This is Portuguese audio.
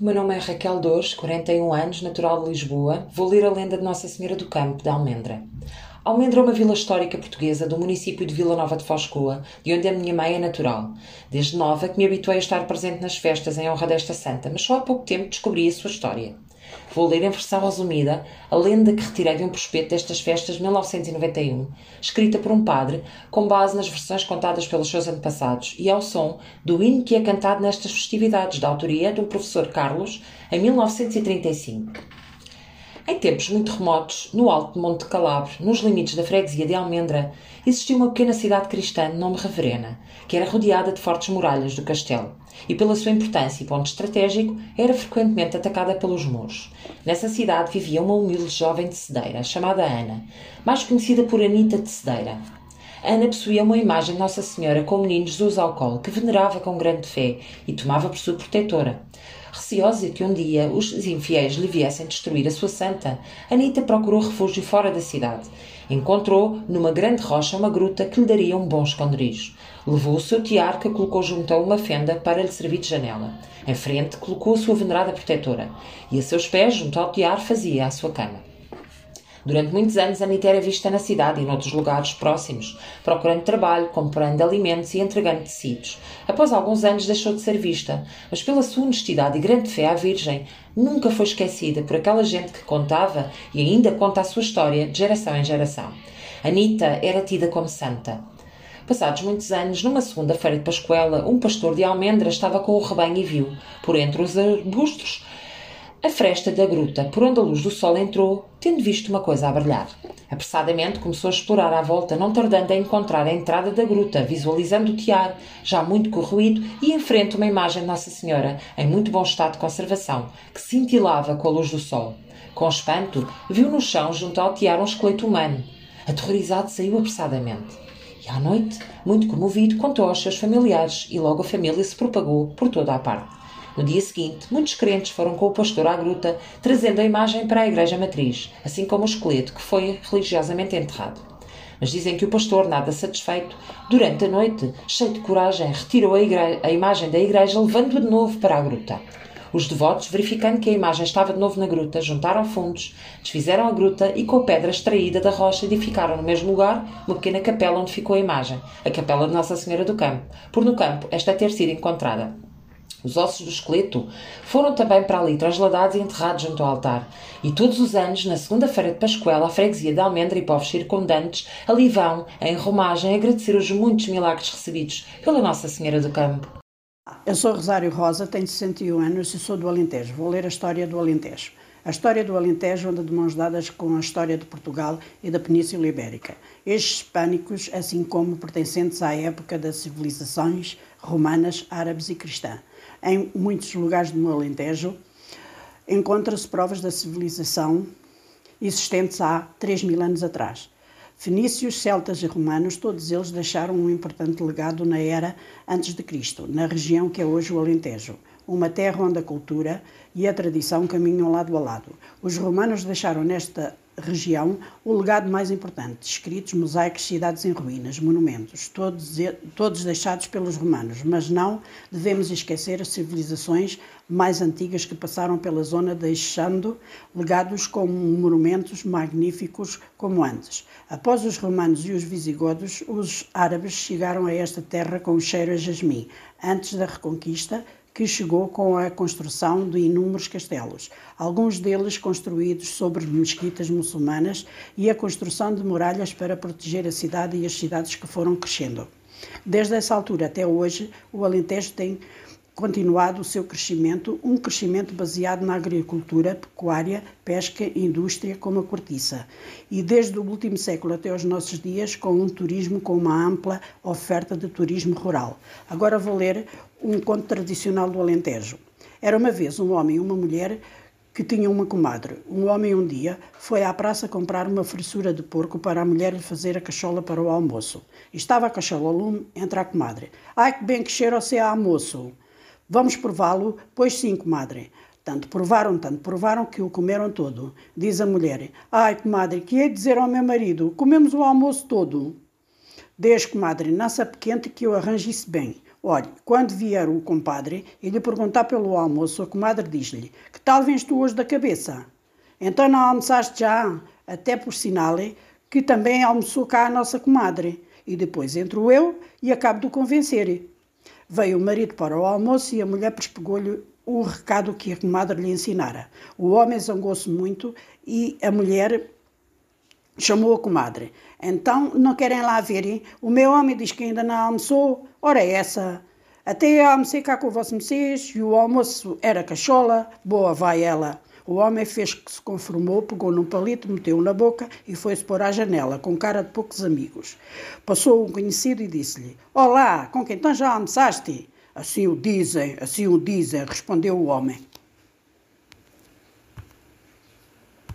O meu nome é Raquel Dores, 41 anos, natural de Lisboa. Vou ler a lenda de Nossa Senhora do Campo, de Almendra. Almendra é uma vila histórica portuguesa do município de Vila Nova de Foscoa, de onde a minha mãe é natural. Desde nova que me habituei a estar presente nas festas em honra desta santa, mas só há pouco tempo descobri a sua história. Vou ler em versão resumida a lenda que retirei de um prospecto destas festas de 1991, escrita por um padre, com base nas versões contadas pelos seus antepassados e ao som do hino que é cantado nestas festividades, da autoria do professor Carlos, em 1935. Em tempos muito remotos, no alto de Monte Calabre, nos limites da freguesia de Almendra, existia uma pequena cidade cristã de nome Reverena, que era rodeada de fortes muralhas do castelo, e pela sua importância e ponto estratégico, era frequentemente atacada pelos muros. Nessa cidade vivia uma humilde jovem de Cedeira, chamada Ana, mais conhecida por Anita de Cedeira. Ana possuía uma imagem de Nossa Senhora com o menino Jesus ao colo, que venerava com grande fé e tomava por sua protetora. Receosa que um dia os infiéis lhe viessem destruir a sua santa, Anita procurou refúgio fora da cidade. Encontrou, numa grande rocha, uma gruta que lhe daria um bom esconderijo. Levou o seu tiar que colocou junto a uma fenda para lhe servir de janela. Em frente, colocou a sua venerada protetora. E a seus pés, junto ao tiar, fazia a sua cama. Durante muitos anos, Anita era vista na cidade e noutros lugares próximos, procurando trabalho, comprando alimentos e entregando tecidos. Após alguns anos, deixou de ser vista, mas pela sua honestidade e grande fé à Virgem, nunca foi esquecida por aquela gente que contava e ainda conta a sua história de geração em geração. Anita era tida como santa. Passados muitos anos, numa segunda-feira de Pascoela, um pastor de Almendra estava com o rebanho e viu, por entre os arbustos, a fresta da gruta, por onde a luz do sol entrou, tendo visto uma coisa a brilhar. Apressadamente começou a explorar à volta, não tardando a encontrar a entrada da gruta, visualizando o tiar, já muito corroído, e em frente uma imagem de Nossa Senhora, em muito bom estado de conservação, que cintilava com a luz do sol. Com espanto, viu no chão, junto ao tiar, um esqueleto humano. Aterrorizado, saiu apressadamente. E à noite, muito comovido, contou aos seus familiares, e logo a família se propagou por toda a parte. No dia seguinte, muitos crentes foram com o pastor à gruta, trazendo a imagem para a igreja matriz, assim como o esqueleto que foi religiosamente enterrado. Mas dizem que o pastor, nada satisfeito, durante a noite, cheio de coragem, retirou a, a imagem da igreja, levando-a de novo para a gruta. Os devotos, verificando que a imagem estava de novo na gruta, juntaram fundos, desfizeram a gruta e, com a pedra extraída da rocha, edificaram no mesmo lugar uma pequena capela onde ficou a imagem, a capela de Nossa Senhora do Campo, por no campo esta ter sido encontrada. Os ossos do esqueleto foram também para ali trasladados e enterrados junto ao altar. E todos os anos, na segunda-feira de Pascoela, a freguesia de Almendra e povos circundantes ali vão, em romagem, agradecer os muitos milagres recebidos pela Nossa Senhora do Campo. Eu sou Rosário Rosa, tenho 61 anos e sou do Alentejo. Vou ler a história do Alentejo. A história do Alentejo anda de mãos dadas com a história de Portugal e da Península Ibérica. Estes hispânicos, assim como pertencentes à época das civilizações romanas, árabes e cristãs em muitos lugares do Alentejo, encontram-se provas da civilização existentes há 3 mil anos atrás. Fenícios, celtas e romanos, todos eles deixaram um importante legado na era antes de Cristo, na região que é hoje o Alentejo, uma terra onde a cultura e a tradição caminham lado a lado. Os romanos deixaram nesta região o legado mais importante, escritos, mosaicos, cidades em ruínas, monumentos, todos, todos deixados pelos romanos, mas não devemos esquecer as civilizações mais antigas que passaram pela zona, deixando legados como monumentos magníficos como antes. Após os romanos e os visigodos, os árabes chegaram a esta terra com o cheiro a jasmim. Antes da reconquista, que chegou com a construção de inúmeros castelos, alguns deles construídos sobre mesquitas muçulmanas e a construção de muralhas para proteger a cidade e as cidades que foram crescendo. Desde essa altura até hoje, o Alentejo tem continuado o seu crescimento, um crescimento baseado na agricultura, pecuária, pesca e indústria como a cortiça. E desde o último século até os nossos dias, com um turismo com uma ampla oferta de turismo rural. Agora vou ler um conto tradicional do Alentejo. Era uma vez um homem e uma mulher que tinham uma comadre. Um homem um dia foi à praça comprar uma fressura de porco para a mulher lhe fazer a cachola para o almoço. Estava a cachola ao lume, entra a comadre. Ai que bem que cheira você a almoço! Vamos prová-lo? Pois sim, comadre. Tanto provaram, tanto provaram que o comeram todo. Diz a mulher: Ai, comadre, que ia dizer ao meu marido? Comemos o almoço todo. Deixe, comadre, não se quente que eu arranjo isso bem. Olhe, quando vier o compadre e lhe perguntar pelo almoço, a comadre diz-lhe: Que tal vens tu hoje da cabeça? Então não almoçaste já? Até por sinal que também almoçou cá a nossa comadre. E depois entro eu e acabo de convencer. Veio o marido para o almoço e a mulher pespegou-lhe o recado que a comadre lhe ensinara. O homem zangou-se muito e a mulher chamou a comadre. Então, não querem lá verem? O meu homem diz que ainda não almoçou. Ora, é essa. Até almocei cá com vossos mercês e o almoço era cachola. Boa vai ela. O homem fez que se conformou, pegou num palito, meteu na boca e foi-se pôr à janela, com cara de poucos amigos. Passou um conhecido e disse-lhe: Olá, com quem então já almoçaste? Assim o dizem, assim o dizem, respondeu o homem.